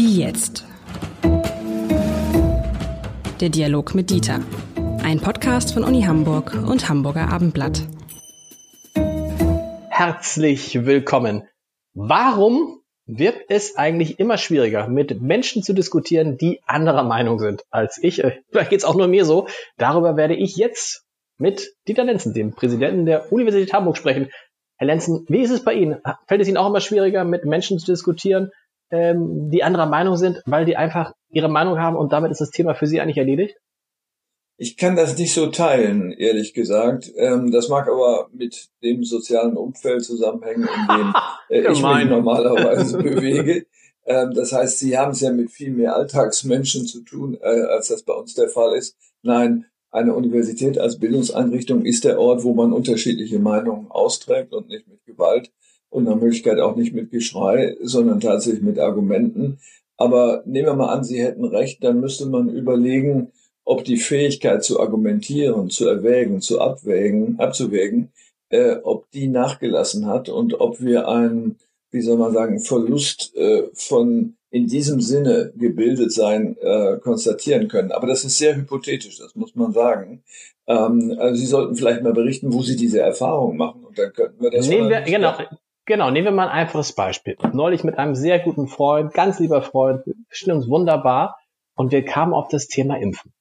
Wie jetzt? Der Dialog mit Dieter. Ein Podcast von Uni Hamburg und Hamburger Abendblatt. Herzlich willkommen. Warum wird es eigentlich immer schwieriger, mit Menschen zu diskutieren, die anderer Meinung sind als ich? Äh, vielleicht geht es auch nur mir so. Darüber werde ich jetzt mit Dieter Lenzen, dem Präsidenten der Universität Hamburg, sprechen. Herr Lenzen, wie ist es bei Ihnen? Fällt es Ihnen auch immer schwieriger, mit Menschen zu diskutieren, ähm, die anderer Meinung sind, weil die einfach ihre Meinung haben und damit ist das Thema für Sie eigentlich erledigt? Ich kann das nicht so teilen, ehrlich gesagt. Ähm, das mag aber mit dem sozialen Umfeld zusammenhängen, in dem äh, ich mich normalerweise bewege. Ähm, das heißt, Sie haben es ja mit viel mehr Alltagsmenschen zu tun, äh, als das bei uns der Fall ist. Nein, eine Universität als Bildungseinrichtung ist der Ort, wo man unterschiedliche Meinungen austrägt und nicht mit Gewalt und nach Möglichkeit auch nicht mit Geschrei, sondern tatsächlich mit Argumenten. Aber nehmen wir mal an, Sie hätten recht, dann müsste man überlegen, ob die Fähigkeit zu argumentieren, zu erwägen, zu abwägen, abzuwägen, äh, ob die nachgelassen hat und ob wir einen, wie soll man sagen, Verlust äh, von in diesem Sinne gebildet sein äh, konstatieren können. Aber das ist sehr hypothetisch, das muss man sagen. Ähm, also Sie sollten vielleicht mal berichten, wo Sie diese Erfahrung machen und dann könnten wir das. Nehmen wir, genau, genau, nehmen wir mal ein einfaches Beispiel. Neulich mit einem sehr guten Freund, ganz lieber Freund, wir verstehen uns wunderbar und wir kamen auf das Thema Impfen.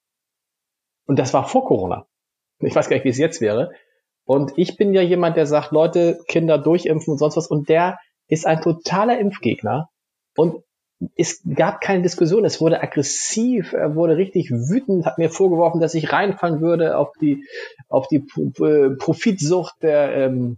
Und das war vor Corona. Ich weiß gar nicht, wie es jetzt wäre. Und ich bin ja jemand, der sagt, Leute, Kinder durchimpfen und sonst was. Und der ist ein totaler Impfgegner. Und es gab keine Diskussion. Es wurde aggressiv. Er wurde richtig wütend, hat mir vorgeworfen, dass ich reinfallen würde auf die, auf die Profitsucht der, ähm,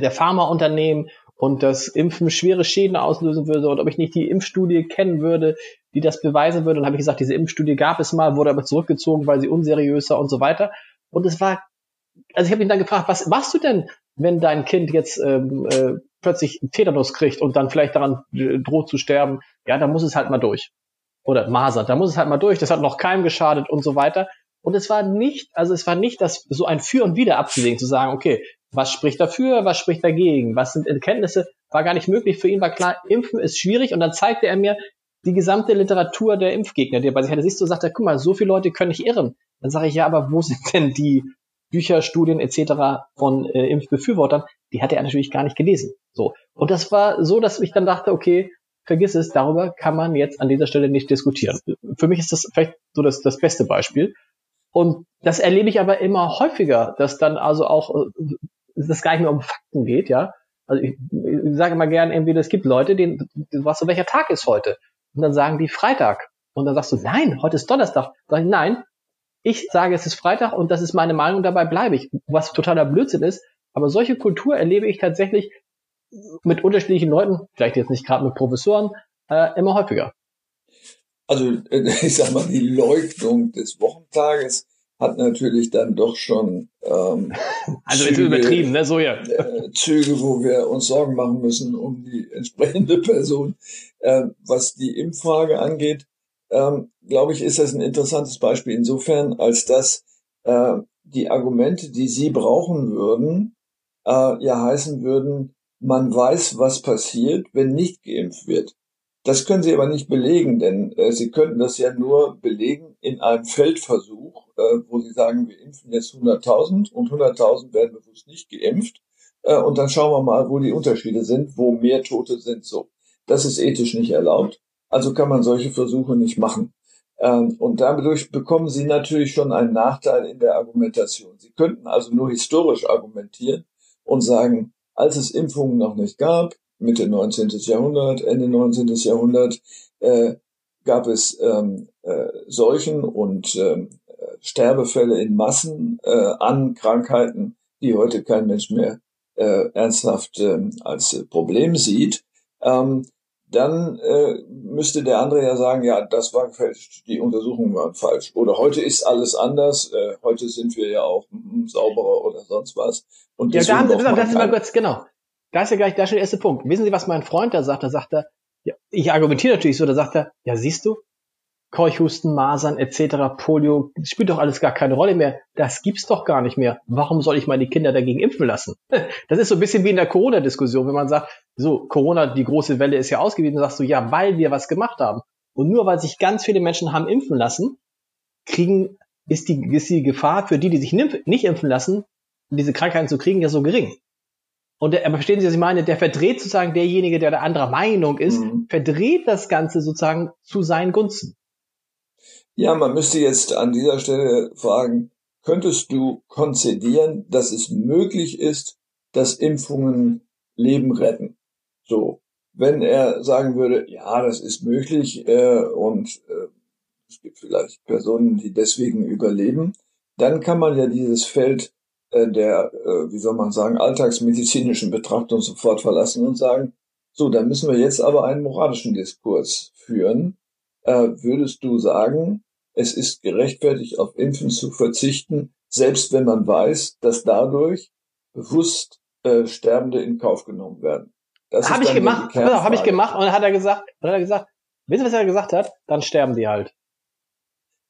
der Pharmaunternehmen und dass Impfen schwere Schäden auslösen würde und ob ich nicht die Impfstudie kennen würde, die das beweisen würde. Und habe ich gesagt, diese Impfstudie gab es mal, wurde aber zurückgezogen, weil sie unseriöser und so weiter. Und es war, also ich habe ihn dann gefragt, was machst du denn, wenn dein Kind jetzt ähm, äh, plötzlich Tetanus kriegt und dann vielleicht daran äh, droht zu sterben? Ja, da muss es halt mal durch. Oder Masern, da muss es halt mal durch. Das hat noch keinem geschadet und so weiter. Und es war nicht, also es war nicht das so ein Für und Wider abzuwägen, zu sagen, okay, was spricht dafür, was spricht dagegen, was sind Erkenntnisse, war gar nicht möglich. Für ihn war klar, Impfen ist schwierig und dann zeigte er mir die gesamte Literatur der Impfgegner, die er bei sich hatte. Siehst du, sagt er, guck mal, so viele Leute können nicht irren. Dann sage ich, ja, aber wo sind denn die Bücher, Studien etc. von äh, Impfbefürwortern? Die hatte er natürlich gar nicht gelesen. So. Und das war so, dass ich dann dachte, okay, vergiss es, darüber kann man jetzt an dieser Stelle nicht diskutieren. Für mich ist das vielleicht so das, das beste Beispiel. Und das erlebe ich aber immer häufiger, dass dann also auch äh, das gar nicht mehr um Fakten geht, ja. Also ich, ich sage immer gern irgendwie, es gibt Leute, denen, was so welcher Tag ist heute? Und dann sagen die Freitag. Und dann sagst du, nein, heute ist Donnerstag. Sag ich, nein, ich sage, es ist Freitag und das ist meine Meinung, dabei bleibe ich. Was totaler Blödsinn ist. Aber solche Kultur erlebe ich tatsächlich mit unterschiedlichen Leuten, vielleicht jetzt nicht gerade mit Professoren, äh, immer häufiger. Also ich sag mal, die Leugnung des Wochentages hat natürlich dann doch schon ähm, also Züge, übertrieben, ne? So ja. Äh, Züge, wo wir uns Sorgen machen müssen um die entsprechende Person. Äh, was die Impffrage angeht, ähm, glaube ich, ist das ein interessantes Beispiel insofern, als dass äh, die Argumente, die Sie brauchen würden, äh, ja heißen würden, man weiß, was passiert, wenn nicht geimpft wird. Das können Sie aber nicht belegen, denn äh, Sie könnten das ja nur belegen in einem Feldversuch, äh, wo Sie sagen, wir impfen jetzt 100.000 und 100.000 werden bewusst nicht geimpft. Äh, und dann schauen wir mal, wo die Unterschiede sind, wo mehr Tote sind. So, das ist ethisch nicht erlaubt. Also kann man solche Versuche nicht machen. Ähm, und dadurch bekommen Sie natürlich schon einen Nachteil in der Argumentation. Sie könnten also nur historisch argumentieren und sagen, als es Impfungen noch nicht gab, Mitte 19. Jahrhundert, Ende 19. Jahrhundert, äh, gab es ähm, äh, Seuchen und ähm, Sterbefälle in Massen äh, an Krankheiten, die heute kein Mensch mehr äh, ernsthaft äh, als Problem sieht. Ähm, dann äh, müsste der andere ja sagen, ja, das war falsch, die Untersuchungen waren falsch. Oder heute ist alles anders, äh, heute sind wir ja auch hm, sauberer oder sonst was. Und ja, da haben Sie, das ist mal kurz, genau. Da ist ja gleich, da ist der erste Punkt. Wissen Sie, was mein Freund da sagt? Da sagt er, ja, ich argumentiere natürlich so, da sagt er, ja, siehst du, Keuchhusten, Masern etc., Polio, spielt doch alles gar keine Rolle mehr. Das gibt's doch gar nicht mehr. Warum soll ich meine Kinder dagegen impfen lassen? Das ist so ein bisschen wie in der Corona-Diskussion, wenn man sagt, so, Corona, die große Welle ist ja ausgewiesen, sagst du, ja, weil wir was gemacht haben. Und nur weil sich ganz viele Menschen haben impfen lassen, kriegen, ist die, ist die Gefahr für die, die sich nicht impfen lassen, diese Krankheiten zu kriegen, ja so gering. Und der, verstehen Sie, was ich meine? Der verdreht sozusagen derjenige, der der anderer Meinung ist, mhm. verdreht das Ganze sozusagen zu seinen Gunsten. Ja, man müsste jetzt an dieser Stelle fragen, könntest du konzedieren, dass es möglich ist, dass Impfungen Leben retten? So, wenn er sagen würde, ja, das ist möglich äh, und äh, es gibt vielleicht Personen, die deswegen überleben, dann kann man ja dieses Feld der, äh, wie soll man sagen, alltagsmedizinischen Betrachtung sofort verlassen und sagen, so, dann müssen wir jetzt aber einen moralischen Diskurs führen. Äh, würdest du sagen, es ist gerechtfertigt, auf Impfen zu verzichten, selbst wenn man weiß, dass dadurch bewusst äh, Sterbende in Kauf genommen werden? Habe ich gemacht, habe ich gemacht und dann hat er gesagt, hat er gesagt, wissen Sie, was er gesagt hat? Dann sterben die halt.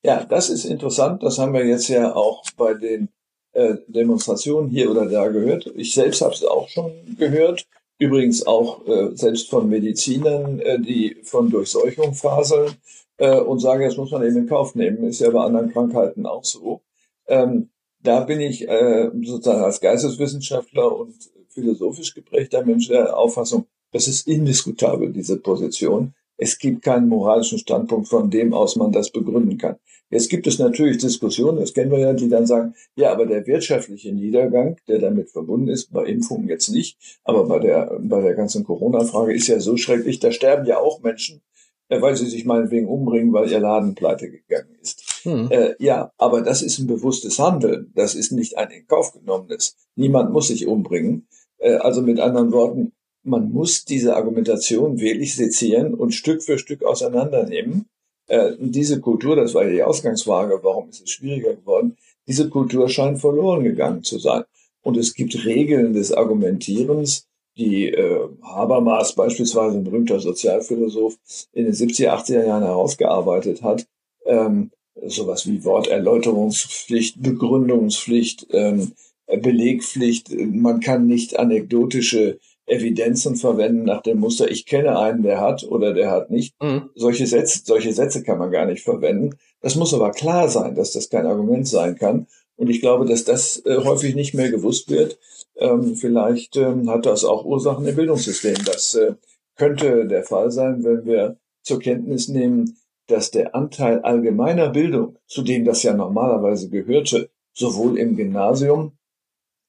Ja, das ist interessant. Das haben wir jetzt ja auch bei den äh, Demonstrationen hier oder da gehört. Ich selbst habe es auch schon gehört. Übrigens auch äh, selbst von Medizinern, äh, die von Durchseuchung faseln äh, und sagen, das muss man eben in Kauf nehmen. Ist ja bei anderen Krankheiten auch so. Ähm, da bin ich äh, sozusagen als Geisteswissenschaftler und philosophisch geprägter Mensch der Auffassung, das ist indiskutabel, diese Position. Es gibt keinen moralischen Standpunkt, von dem aus man das begründen kann. Jetzt gibt es natürlich Diskussionen, das kennen wir ja, die dann sagen, ja, aber der wirtschaftliche Niedergang, der damit verbunden ist, bei Impfungen jetzt nicht, aber bei der, bei der ganzen Corona-Frage ist ja so schrecklich, da sterben ja auch Menschen, äh, weil sie sich meinetwegen umbringen, weil ihr Laden pleite gegangen ist. Hm. Äh, ja, aber das ist ein bewusstes Handeln. Das ist nicht ein in Kauf genommenes. Niemand muss sich umbringen. Äh, also mit anderen Worten, man muss diese Argumentation wirklich sezieren und Stück für Stück auseinandernehmen äh, diese Kultur, das war ja die Ausgangsfrage, warum ist es schwieriger geworden, diese Kultur scheint verloren gegangen zu sein. Und es gibt Regeln des Argumentierens, die äh, Habermas beispielsweise, ein berühmter Sozialphilosoph, in den 70er, 80er Jahren herausgearbeitet hat. Ähm, sowas wie Worterläuterungspflicht, Begründungspflicht, ähm, Belegpflicht. Man kann nicht anekdotische Evidenzen verwenden nach dem Muster, ich kenne einen, der hat oder der hat nicht. Mhm. Solche, Sätze, solche Sätze kann man gar nicht verwenden. Das muss aber klar sein, dass das kein Argument sein kann. Und ich glaube, dass das äh, häufig nicht mehr gewusst wird. Ähm, vielleicht ähm, hat das auch Ursachen im Bildungssystem. Das äh, könnte der Fall sein, wenn wir zur Kenntnis nehmen, dass der Anteil allgemeiner Bildung, zu dem das ja normalerweise gehörte, sowohl im Gymnasium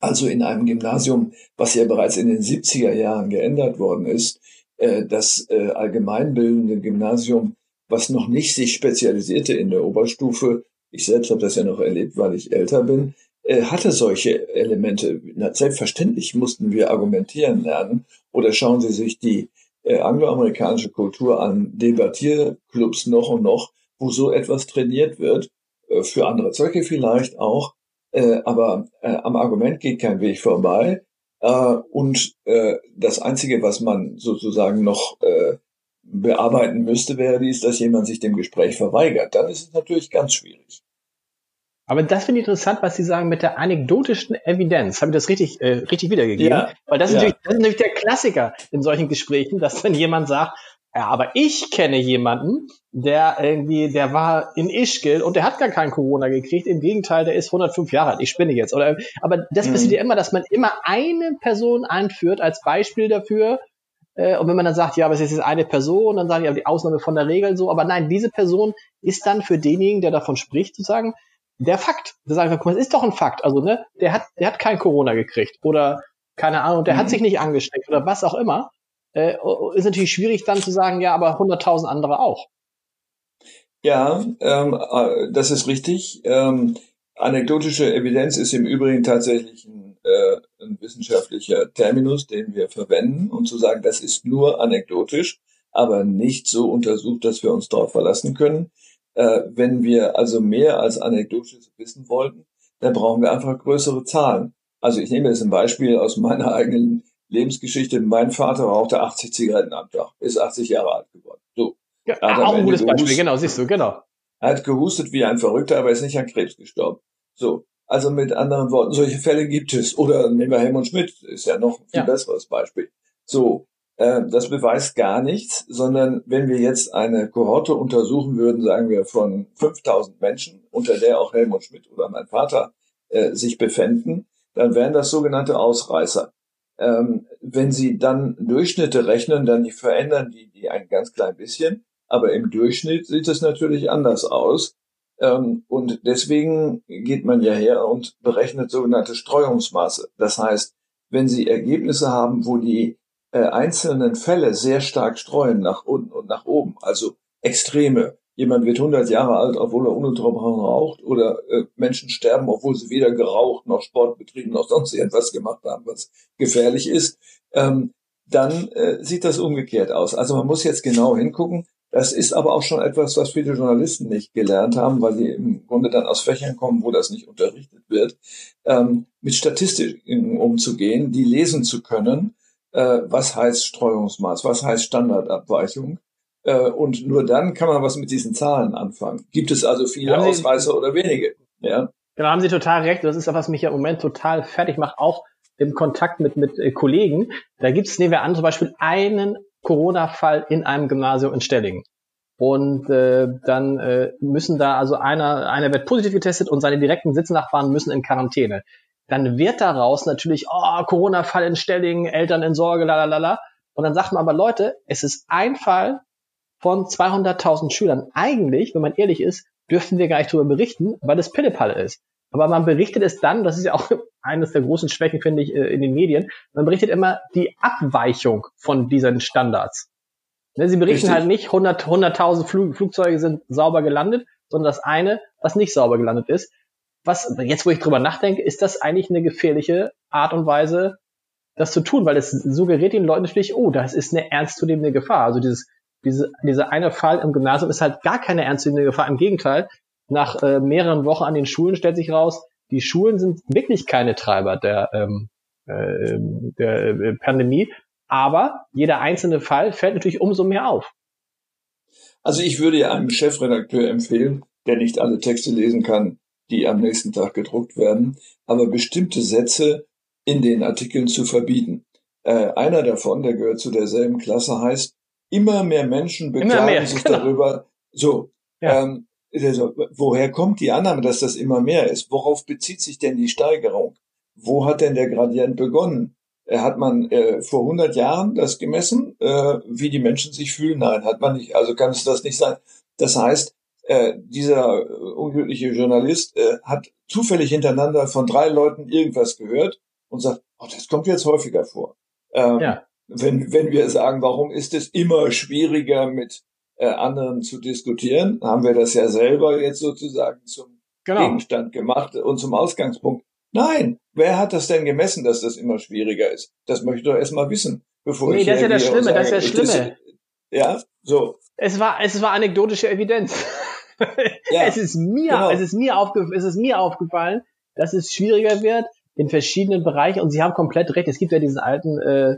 also in einem Gymnasium, was ja bereits in den 70er Jahren geändert worden ist, äh, das äh, allgemeinbildende Gymnasium, was noch nicht sich spezialisierte in der Oberstufe, ich selbst habe das ja noch erlebt, weil ich älter bin, äh, hatte solche Elemente. Selbstverständlich mussten wir argumentieren lernen. Oder schauen Sie sich die angloamerikanische Kultur an, Debattierclubs noch und noch, wo so etwas trainiert wird, für andere Zwecke vielleicht auch, äh, aber äh, am Argument geht kein Weg vorbei. Äh, und äh, das Einzige, was man sozusagen noch äh, bearbeiten müsste, wäre dies, dass jemand sich dem Gespräch verweigert. Dann ist es natürlich ganz schwierig. Aber das finde ich interessant, was Sie sagen mit der anekdotischen Evidenz. Habe ich das richtig, äh, richtig wiedergegeben? Ja, Weil das ist, ja. natürlich, das ist natürlich der Klassiker in solchen Gesprächen, dass dann jemand sagt, ja, aber ich kenne jemanden, der irgendwie, der war in Ischgl und der hat gar kein Corona gekriegt. Im Gegenteil, der ist 105 Jahre alt. Ich spinne jetzt. Oder, aber das mhm. passiert ja immer, dass man immer eine Person einführt als Beispiel dafür. Äh, und wenn man dann sagt, ja, aber es ist jetzt eine Person, dann sagen die, ja, die Ausnahme von der Regel so. Aber nein, diese Person ist dann für denjenigen, der davon spricht, zu sagen, der Fakt. Da sagen wir, guck mal, das ist doch ein Fakt. Also, ne, der hat, der hat kein Corona gekriegt. Oder, keine Ahnung, der mhm. hat sich nicht angesteckt oder was auch immer äh, ist natürlich schwierig dann zu sagen, ja, aber 100.000 andere auch. Ja, ähm, äh, das ist richtig. Ähm, anekdotische Evidenz ist im Übrigen tatsächlich ein, äh, ein wissenschaftlicher Terminus, den wir verwenden, um zu sagen, das ist nur anekdotisch, aber nicht so untersucht, dass wir uns darauf verlassen können. Äh, wenn wir also mehr als anekdotisches wissen wollten, dann brauchen wir einfach größere Zahlen. Also ich nehme jetzt ein Beispiel aus meiner eigenen Lebensgeschichte. Mein Vater rauchte 80 Zigaretten am Tag, ist 80 Jahre alt geworden. Ja, auch ein gutes Beispiel, genau, siehst du, genau. Er hat gehustet wie ein Verrückter, aber ist nicht an Krebs gestorben. So. Also mit anderen Worten, solche Fälle gibt es. Oder nehmen wir Helmut Schmidt, ist ja noch ein viel ja. besseres Beispiel. So. Äh, das beweist gar nichts, sondern wenn wir jetzt eine Kohorte untersuchen würden, sagen wir von 5000 Menschen, unter der auch Helmut Schmidt oder mein Vater äh, sich befänden, dann wären das sogenannte Ausreißer. Ähm, wenn Sie dann Durchschnitte rechnen, dann die verändern die, die ein ganz klein bisschen. Aber im Durchschnitt sieht es natürlich anders aus. Ähm, und deswegen geht man ja her und berechnet sogenannte Streuungsmaße. Das heißt, wenn Sie Ergebnisse haben, wo die äh, einzelnen Fälle sehr stark streuen nach unten und nach oben, also Extreme, jemand wird 100 Jahre alt, obwohl er ununterbrochen raucht, oder äh, Menschen sterben, obwohl sie weder geraucht noch Sport betrieben noch sonst irgendwas gemacht haben, was gefährlich ist, ähm, dann äh, sieht das umgekehrt aus. Also man muss jetzt genau hingucken. Das ist aber auch schon etwas, was viele Journalisten nicht gelernt haben, weil sie im Grunde dann aus Fächern kommen, wo das nicht unterrichtet wird, ähm, mit Statistiken umzugehen, die lesen zu können, äh, was heißt Streuungsmaß, was heißt Standardabweichung äh, und nur dann kann man was mit diesen Zahlen anfangen. Gibt es also viele haben Ausreißer Sie, oder wenige? Ja. Genau, haben Sie total recht. Das ist ja, was mich ja im Moment total fertig macht, auch im Kontakt mit, mit äh, Kollegen. Da gibt es, nehmen wir an, zum Beispiel einen Corona-Fall in einem Gymnasium in Stellingen. Und äh, dann äh, müssen da, also einer, einer wird positiv getestet und seine direkten Sitznachbarn müssen in Quarantäne. Dann wird daraus natürlich, oh, Corona-Fall in Stellingen, Eltern in Sorge, la Und dann sagt man aber, Leute, es ist ein Fall von 200.000 Schülern. Eigentlich, wenn man ehrlich ist, dürften wir gar nicht darüber berichten, weil es Pillepalle ist. Aber man berichtet es dann, das ist ja auch eines der großen Schwächen, finde ich, äh, in den Medien, man berichtet immer die Abweichung von diesen Standards. Ne, sie berichten Richtig. halt nicht, 100.000 100 Flug, Flugzeuge sind sauber gelandet, sondern das eine, was nicht sauber gelandet ist. Was, jetzt wo ich drüber nachdenke, ist das eigentlich eine gefährliche Art und Weise, das zu tun, weil es suggeriert den Leuten natürlich, oh, das ist eine ernstzunehmende Gefahr. Also dieses diese, dieser eine Fall im Gymnasium ist halt gar keine ernstzunehmende Gefahr. Im Gegenteil, nach äh, mehreren Wochen an den Schulen stellt sich raus, die Schulen sind wirklich keine Treiber der, ähm, äh, der äh, Pandemie. Aber jeder einzelne Fall fällt natürlich umso mehr auf. Also ich würde ja einem Chefredakteur empfehlen, der nicht alle Texte lesen kann, die am nächsten Tag gedruckt werden, aber bestimmte Sätze in den Artikeln zu verbieten. Äh, einer davon, der gehört zu derselben Klasse, heißt, immer mehr Menschen beklagen mehr, sich genau. darüber. So, ja. ähm, also, woher kommt die Annahme, dass das immer mehr ist? Worauf bezieht sich denn die Steigerung? Wo hat denn der Gradient begonnen? Äh, hat man äh, vor 100 Jahren das gemessen, äh, wie die Menschen sich fühlen? Nein, hat man nicht. Also kann es das nicht sein. Das heißt, äh, dieser unglückliche Journalist äh, hat zufällig hintereinander von drei Leuten irgendwas gehört und sagt, oh, das kommt jetzt häufiger vor. Ähm, ja wenn, wenn wir sagen, warum ist es immer schwieriger mit äh, anderen zu diskutieren, haben wir das ja selber jetzt sozusagen zum genau. Gegenstand gemacht und zum Ausgangspunkt. Nein, wer hat das denn gemessen, dass das immer schwieriger ist? Das möchte ich doch erstmal wissen, bevor nee, ich. Nee, das ist ja das Schlimme, sage, das ist ja das Schlimme. ja, so. Es war, es war anekdotische Evidenz. ja, es ist mir, genau. es ist mir aufgefallen, es ist mir aufgefallen, dass es schwieriger wird, in verschiedenen Bereichen und Sie haben komplett recht. Es gibt ja diesen alten, äh,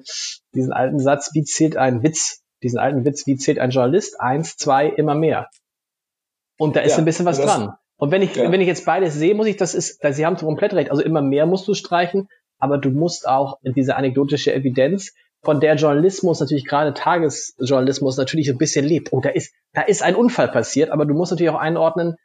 diesen alten Satz, wie zählt ein Witz? Diesen alten Witz, wie zählt ein Journalist? Eins, zwei, immer mehr. Und da ist ja, ein bisschen was das, dran. Und wenn ich, ja. wenn ich jetzt beides sehe, muss ich, das ist, Sie haben komplett recht. Also immer mehr musst du streichen, aber du musst auch diese anekdotische Evidenz, von der Journalismus, natürlich gerade Tagesjournalismus natürlich ein bisschen lebt. Oh, da ist, da ist ein Unfall passiert, aber du musst natürlich auch einordnen,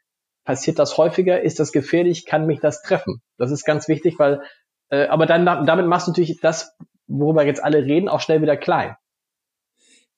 Passiert das häufiger? Ist das gefährlich? Kann mich das treffen? Das ist ganz wichtig, weil, äh, aber dann damit machst du natürlich das, worüber jetzt alle reden, auch schnell wieder klein.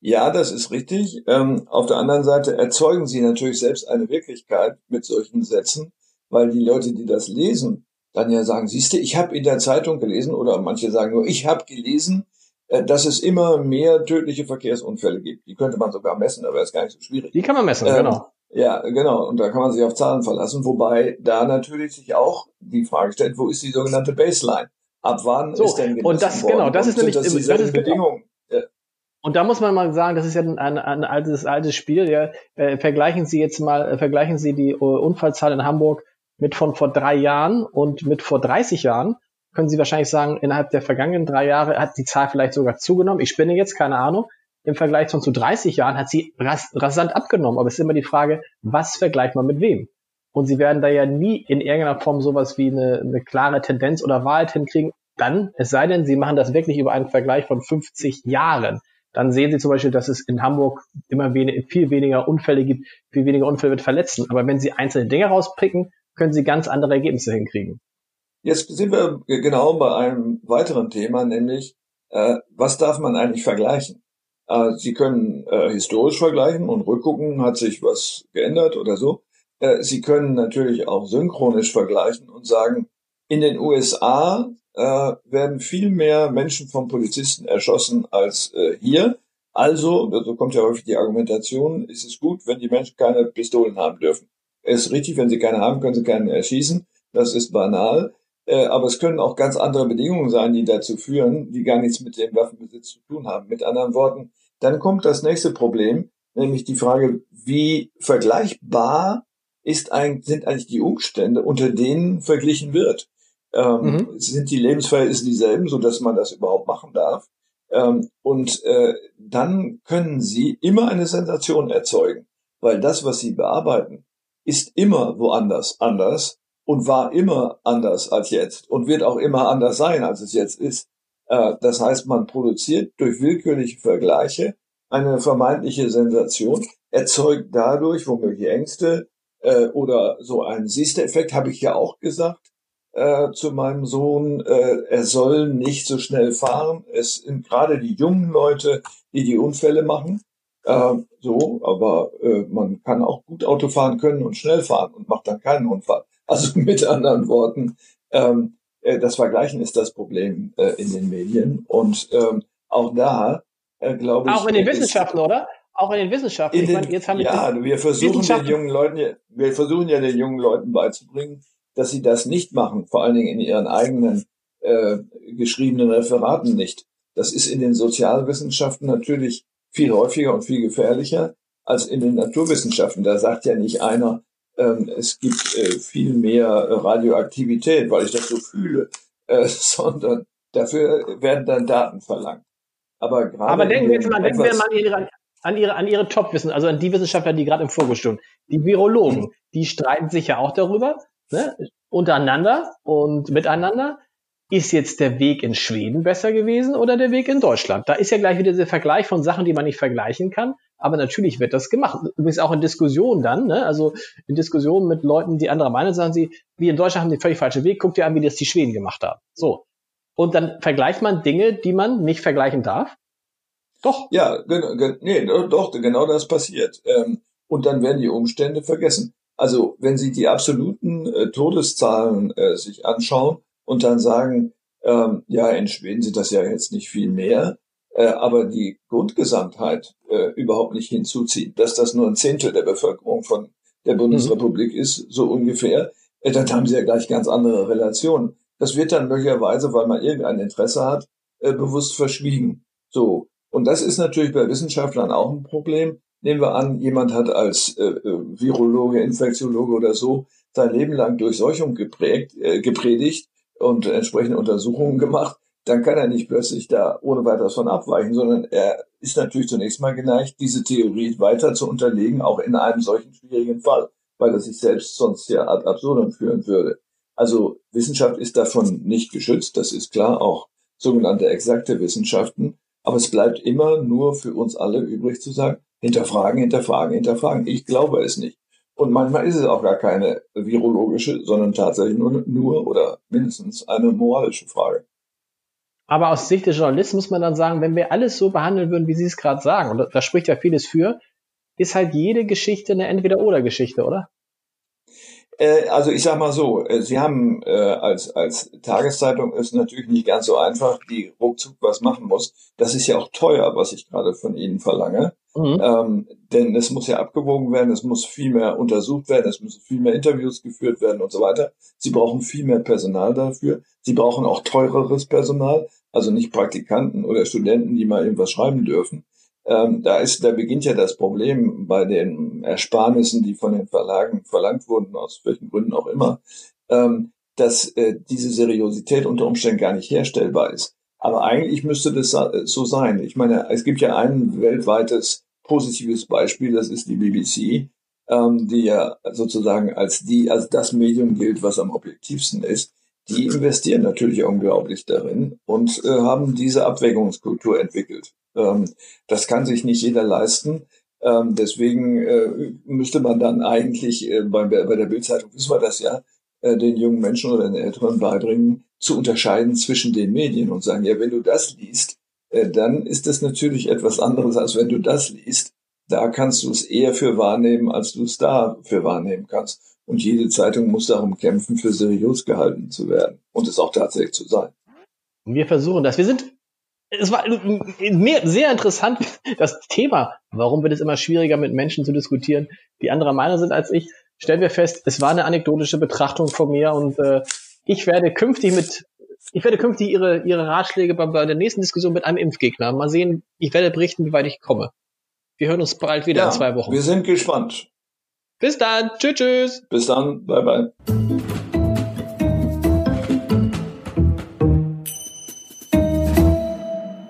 Ja, das ist richtig. Ähm, auf der anderen Seite erzeugen sie natürlich selbst eine Wirklichkeit mit solchen Sätzen, weil die Leute, die das lesen, dann ja sagen, siehste, ich habe in der Zeitung gelesen oder manche sagen nur, ich habe gelesen, äh, dass es immer mehr tödliche Verkehrsunfälle gibt. Die könnte man sogar messen, aber ist gar nicht so schwierig. Die kann man messen, ähm, genau. Ja, genau. Und da kann man sich auf Zahlen verlassen, wobei da natürlich sich auch die Frage stellt, wo ist die sogenannte Baseline? Ab wann so, ist denn gemessen Und das, worden? genau, das ist nämlich, das, genau Bedingungen. Ja. Und da muss man mal sagen, das ist ja ein, ein, ein altes, altes Spiel. Ja. Äh, vergleichen Sie jetzt mal, äh, vergleichen Sie die uh, Unfallzahl in Hamburg mit von vor drei Jahren und mit vor 30 Jahren. Können Sie wahrscheinlich sagen, innerhalb der vergangenen drei Jahre hat die Zahl vielleicht sogar zugenommen. Ich spinne jetzt, keine Ahnung. im Vergleich zu, zu 30 Jahren hat sie ras rasant abgenommen. Aber es ist immer die Frage, was vergleicht man mit wem? Und sie werden da ja nie in irgendeiner Form sowas wie eine, eine klare Tendenz oder Wahrheit hinkriegen. Dann, es sei denn, sie machen das wirklich über einen Vergleich von 50 Jahren. Dann sehen sie zum Beispiel, dass es in Hamburg immer wenig, viel weniger Unfälle gibt, viel weniger Unfälle mit Verletzten. Aber wenn sie einzelne Dinge rauspicken, können sie ganz andere Ergebnisse hinkriegen. Jetzt sind wir genau bei einem weiteren Thema, nämlich äh, was darf man eigentlich vergleichen? Äh, Sie können äh, historisch vergleichen und rückgucken, hat sich was geändert oder so. Äh, Sie können natürlich auch synchronisch vergleichen und sagen, in den USA äh, werden viel mehr Menschen von Polizisten erschossen als äh, hier. Also, so kommt ja häufig die Argumentation, ist es gut, wenn die Menschen keine Pistolen haben dürfen. Es ist richtig, wenn sie keine haben, können sie keinen erschießen. Das ist banal. Äh, aber es können auch ganz andere Bedingungen sein, die dazu führen, die gar nichts mit dem Waffenbesitz zu tun haben. Mit anderen Worten, dann kommt das nächste Problem, nämlich die Frage, wie vergleichbar ist eigentlich, sind eigentlich die Umstände, unter denen verglichen wird. Ähm, mhm. Sind die Lebensverhältnisse dieselben, so dass man das überhaupt machen darf? Ähm, und äh, dann können sie immer eine Sensation erzeugen, weil das, was sie bearbeiten, ist immer woanders anders und war immer anders als jetzt und wird auch immer anders sein, als es jetzt ist. Äh, das heißt, man produziert durch willkürliche Vergleiche eine vermeintliche Sensation, erzeugt dadurch womöglich Ängste äh, oder so einen Siehste-Effekt, habe ich ja auch gesagt äh, zu meinem Sohn, äh, er soll nicht so schnell fahren. Es sind gerade die jungen Leute, die die Unfälle machen. Äh, so, aber äh, man kann auch gut Auto fahren können und schnell fahren und macht dann keinen Unfall. Also mit anderen Worten, ähm, äh, das Vergleichen ist das Problem äh, in den Medien. Und ähm, auch da, glaube ich. Auch in den Wissenschaften, oder? Auch in den Wissenschaften. In den, meine, jetzt haben ja, wir versuchen den jungen Leuten, wir versuchen ja den jungen Leuten beizubringen, dass sie das nicht machen, vor allen Dingen in ihren eigenen äh, geschriebenen Referaten nicht. Das ist in den Sozialwissenschaften natürlich viel häufiger und viel gefährlicher als in den Naturwissenschaften. Da sagt ja nicht einer, ähm, es gibt äh, viel mehr Radioaktivität, weil ich das so fühle, äh, sondern dafür werden dann Daten verlangt. Aber gerade. Aber denken wir jetzt mal, denken wir mal an ihre, an ihre, an ihre Top-Wissen, also an die Wissenschaftler, die gerade im Fokus stehen. Die Virologen, mhm. die streiten sich ja auch darüber, ne, untereinander und miteinander. Ist jetzt der Weg in Schweden besser gewesen oder der Weg in Deutschland? Da ist ja gleich wieder der Vergleich von Sachen, die man nicht vergleichen kann. Aber natürlich wird das gemacht. Übrigens auch in Diskussionen dann, ne? also in Diskussionen mit Leuten, die anderer Meinung sagen sie, wie in Deutschland haben die völlig falschen Weg, guckt ihr an, wie das die Schweden gemacht haben. So. Und dann vergleicht man Dinge, die man nicht vergleichen darf. Doch. Ja, nee, doch, genau das passiert. Ähm, und dann werden die Umstände vergessen. Also wenn Sie die absoluten äh, Todeszahlen äh, sich anschauen und dann sagen, ähm, ja, in Schweden sind das ja jetzt nicht viel mehr, äh, aber die Grundgesamtheit äh, überhaupt nicht hinzuziehen, dass das nur ein Zehntel der Bevölkerung von der Bundesrepublik mhm. ist, so ungefähr, äh, dann haben sie ja gleich ganz andere Relationen. Das wird dann möglicherweise, weil man irgendein Interesse hat, äh, bewusst verschwiegen. So. Und das ist natürlich bei Wissenschaftlern auch ein Problem. Nehmen wir an, jemand hat als äh, äh Virologe, Infektiologe oder so sein Leben lang Durchseuchung geprägt, äh, gepredigt und entsprechende Untersuchungen gemacht dann kann er nicht plötzlich da ohne weiteres von abweichen, sondern er ist natürlich zunächst mal geneigt, diese Theorie weiter zu unterlegen, auch in einem solchen schwierigen Fall, weil er sich selbst sonst ja ad absurdum führen würde. Also Wissenschaft ist davon nicht geschützt, das ist klar, auch sogenannte exakte Wissenschaften, aber es bleibt immer nur für uns alle übrig zu sagen, hinterfragen, hinterfragen, hinterfragen. Ich glaube es nicht. Und manchmal ist es auch gar keine virologische, sondern tatsächlich nur, nur oder mindestens eine moralische Frage. Aber aus Sicht des Journalisten muss man dann sagen, wenn wir alles so behandeln würden, wie Sie es gerade sagen, und da spricht ja vieles für, ist halt jede Geschichte eine Entweder-Oder-Geschichte, oder? Äh, also ich sag mal so, äh, Sie haben äh, als, als Tageszeitung ist natürlich nicht ganz so einfach, die ruckzuck was machen muss. Das ist ja auch teuer, was ich gerade von Ihnen verlange. Mhm. Ähm, denn es muss ja abgewogen werden, es muss viel mehr untersucht werden, es müssen viel mehr Interviews geführt werden und so weiter. Sie brauchen viel mehr Personal dafür. Sie brauchen auch teureres Personal, also nicht Praktikanten oder Studenten, die mal irgendwas schreiben dürfen. Ähm, da ist, da beginnt ja das Problem bei den Ersparnissen, die von den Verlagen verlangt wurden, aus welchen Gründen auch immer, ähm, dass äh, diese Seriosität unter Umständen gar nicht herstellbar ist. Aber eigentlich müsste das so sein. Ich meine, es gibt ja ein weltweites positives Beispiel, das ist die BBC, ähm, die ja sozusagen als die, als das Medium gilt, was am objektivsten ist. Die investieren natürlich unglaublich darin und äh, haben diese Abwägungskultur entwickelt. Ähm, das kann sich nicht jeder leisten. Ähm, deswegen äh, müsste man dann eigentlich äh, bei, bei der Bildzeitung, wissen wir das ja, äh, den jungen Menschen oder den Älteren beibringen, zu unterscheiden zwischen den Medien und sagen, ja, wenn du das liest, äh, dann ist das natürlich etwas anderes, als wenn du das liest. Da kannst du es eher für wahrnehmen, als du es da für wahrnehmen kannst. Und jede Zeitung muss darum kämpfen, für seriös gehalten zu werden und es auch tatsächlich zu sein. Wir versuchen das. Wir sind es war mehr, sehr interessant, das Thema. Warum wird es immer schwieriger, mit Menschen zu diskutieren, die anderer Meinung sind als ich? Stellen wir fest, es war eine anekdotische Betrachtung von mir und äh, ich werde künftig mit, ich werde künftig ihre, ihre Ratschläge bei, bei der nächsten Diskussion mit einem Impfgegner. Mal sehen, ich werde berichten, wie weit ich komme. Wir hören uns bald wieder ja, in zwei Wochen. Wir sind gespannt. Bis dann. Tschüss, tschüss. Bis dann. Bye, bye.